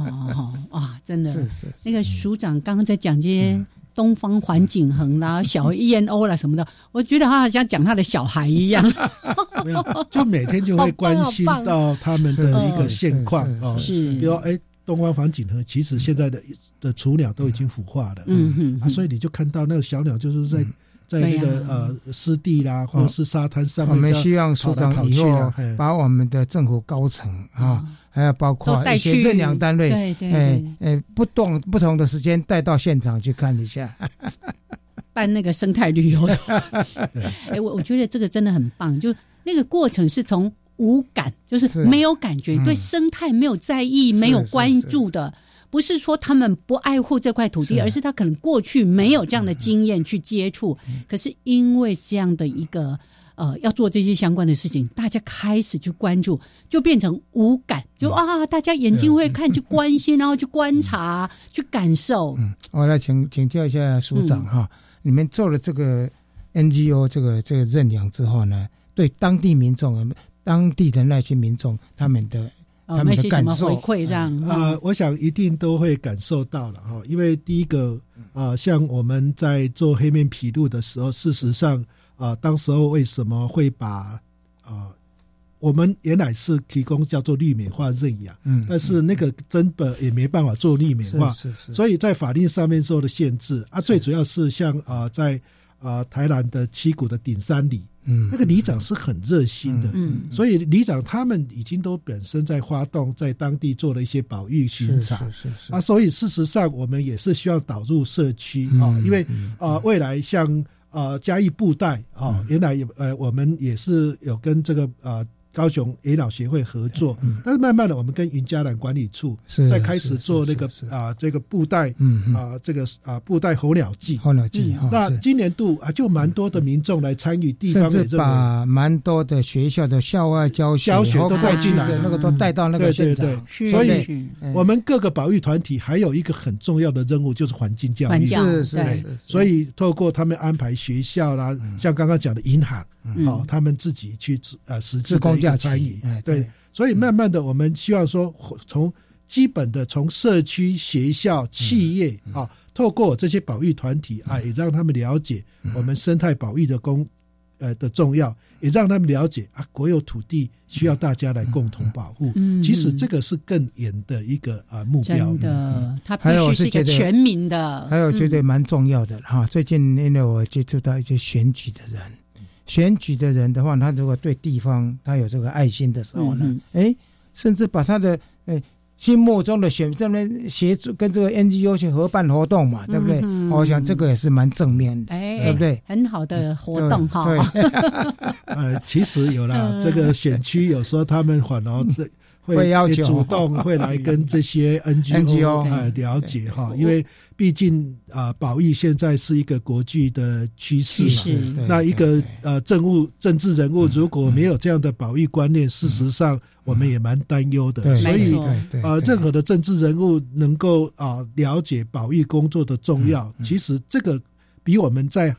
啊，真的，是是，那个署长刚刚在讲这些。东方环景恒啦，小 ENO 啦什么的，我觉得他好像讲他的小孩一样，没有，就每天就会关心到他们的一个现况啊，是，比如哎，东方环景和其实现在的的雏鸟都已经孵化了，嗯嗯，啊，所以你就看到那个小鸟就是在在那个呃湿地啦，或者是沙滩上面。我们希望署长以后把我们的政府高层啊，还有包括一些认养单位，对对，哎哎，不动不同的时间带到现场去看一下，办那个生态旅游。哎，我我觉得这个真的很棒，就那个过程是从无感，就是没有感觉，对生态没有在意、没有关注的。不是说他们不爱护这块土地，而是他可能过去没有这样的经验去接触。可是因为这样的一个呃，要做这些相关的事情，大家开始去关注，就变成无感，就啊，大家眼睛会看，去关心，然后去观察，去感受。嗯，我来请请教一下署长哈，你们做了这个 NGO 这个这个认养之后呢，对当地民众、当地的那些民众他们的。他们的感受回馈这样啊，我想一定都会感受到了哈。因为第一个啊，像我们在做黑面皮鹭的时候，事实上啊，当时候为什么会把啊，我们原来是提供叫做绿美化认养，嗯，但是那个真本也没办法做绿美化，是是，所以在法令上面受的限制啊，最主要是像啊，在啊台南的七股的顶山里。嗯，那个里长是很热心的，嗯，所以里长他们已经都本身在发动，在当地做了一些保育巡查，是是是啊，所以事实上我们也是需要导入社区啊，因为啊，未来像啊嘉义布袋啊，原来也呃，我们也是有跟这个啊。高雄野老协会合作，但是慢慢的，我们跟云嘉南管理处在开始做那个啊，这个布袋啊，这个啊布袋候鸟季。候鸟季，那今年度啊，就蛮多的民众来参与，地方甚至把蛮多的学校的校外教学教学都带进来，那个都带到那个现场。所以，我们各个保育团体还有一个很重要的任务，就是环境教育。是是。所以，透过他们安排学校啦，像刚刚讲的银行。好，他们自己去呃实际的一个参与，对，所以慢慢的，我们希望说，从基本的从社区、学校、企业啊，透过这些保育团体啊，也让他们了解我们生态保育的功呃的重要，也让他们了解啊，国有土地需要大家来共同保护。嗯，其实这个是更远的一个啊目标。的，它必须是一个全民的。还有觉得蛮重要的哈，最近因为我接触到一些选举的人。选举的人的话，他如果对地方他有这个爱心的时候呢，哎，甚至把他的哎心目中的选这边协助跟这个 NGO 去合办活动嘛，对不对？我想这个也是蛮正面的，对不对？很好的活动哈。呃，其实有了这个选区，有时候他们反而这。会要求主动会来跟这些 NGO 呃了解哈，因为毕竟啊，保育现在是一个国际的趋势嘛。那一个呃政务政治人物如果没有这样的保育观念，事实上我们也蛮担忧的。所以呃，任何的政治人物能够啊了解保育工作的重要，其实这个比我们在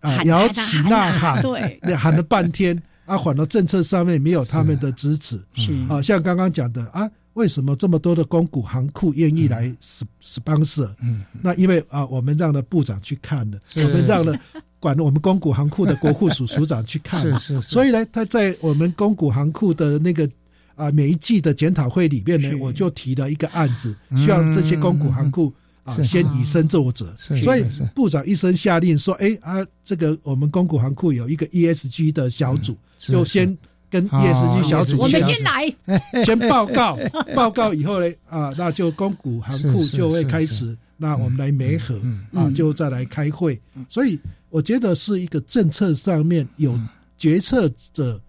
啊摇旗呐喊对 喊了半天。啊，反而政策上面没有他们的支持，是啊，像刚刚讲的啊，为什么这么多的公股行库愿意来 sponsor？嗯，那因为啊，我们让了部长去看了，我们让了管我们公股行库的国库署署长去看，是是，所以呢，他在我们公股行库的那个啊每一季的检讨会里面呢，我就提了一个案子，希望这些公股行库。啊，先以身作则，所以部长一声下令说：“哎啊，这个我们公股行库有一个 ESG 的小组，就先跟 ESG 小组，我们先来，先报告，报告以后呢，啊，那就公股行库就会开始，那我们来媒合，啊，就再来开会。所以我觉得是一个政策上面有决策者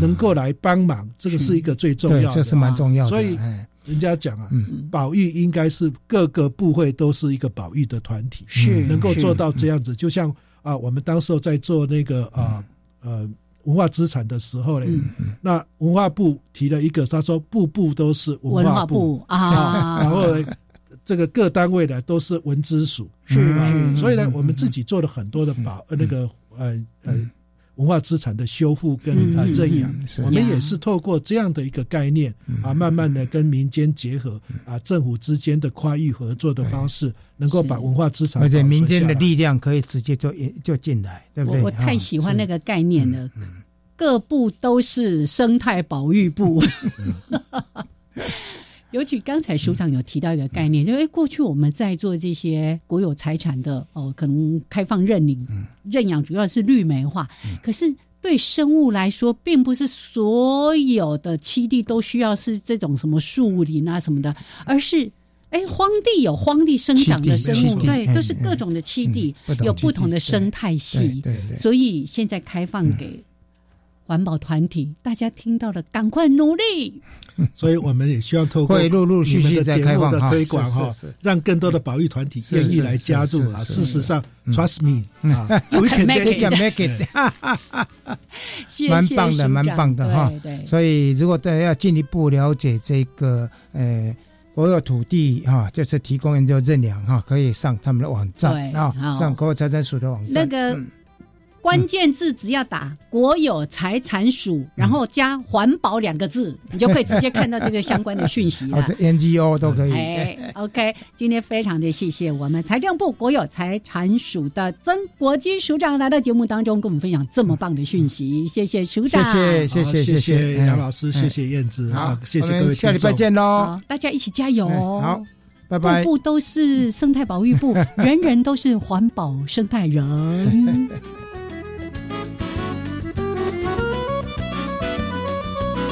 能够来帮忙，这个是。一个最重要的，这是蛮重要的。所以。人家讲啊，保育应该是各个部会都是一个保育的团体，是能够做到这样子。就像啊，我们当时候在做那个啊呃文化资产的时候呢，那文化部提了一个，他说部部都是文化部啊，然后呢，这个各单位呢都是文资署，是所以呢，我们自己做了很多的保那个呃呃。文化资产的修复跟啊正养，我们也是透过这样的一个概念啊，慢慢的跟民间结合啊，政府之间的跨域合作的方式，能够把文化资产，而且民间的力量可以直接就就进来，对不对？我太喜欢那个概念了，各部都是生态保育部。尤其刚才署长有提到一个概念，就哎，过去我们在做这些国有财产的哦，可能开放认领、认养，主要是绿媒化。可是对生物来说，并不是所有的栖地都需要是这种什么树林啊什么的，而是哎，荒地有荒地生长的生物，对，都是各种的栖地，有不同的生态系。对对。所以现在开放给。环保团体，大家听到了，赶快努力。所以我们也希望透过会陆陆续续在开放的推广哈，让更多的保育团体愿意来加入啊。事实上，Trust me 啊，We can make it，蛮棒的，蛮棒的哈。所以如果大家要进一步了解这个呃国有土地哈，就是提供研究认养哈，可以上他们的网站啊，上国有财产署的网站。那个。关键字只要打“国有财产署”，然后加“环保”两个字，你就可以直接看到这个相关的讯息了。NGO 都可以。哎，OK，今天非常的谢谢我们财政部国有财产署的曾国基署长来到节目当中，跟我们分享这么棒的讯息。谢谢署长，谢谢谢谢谢谢杨老师，谢谢燕子，好，谢谢各位下礼拜见喽，大家一起加油。好，拜拜。步步都是生态保育部，人人都是环保生态人。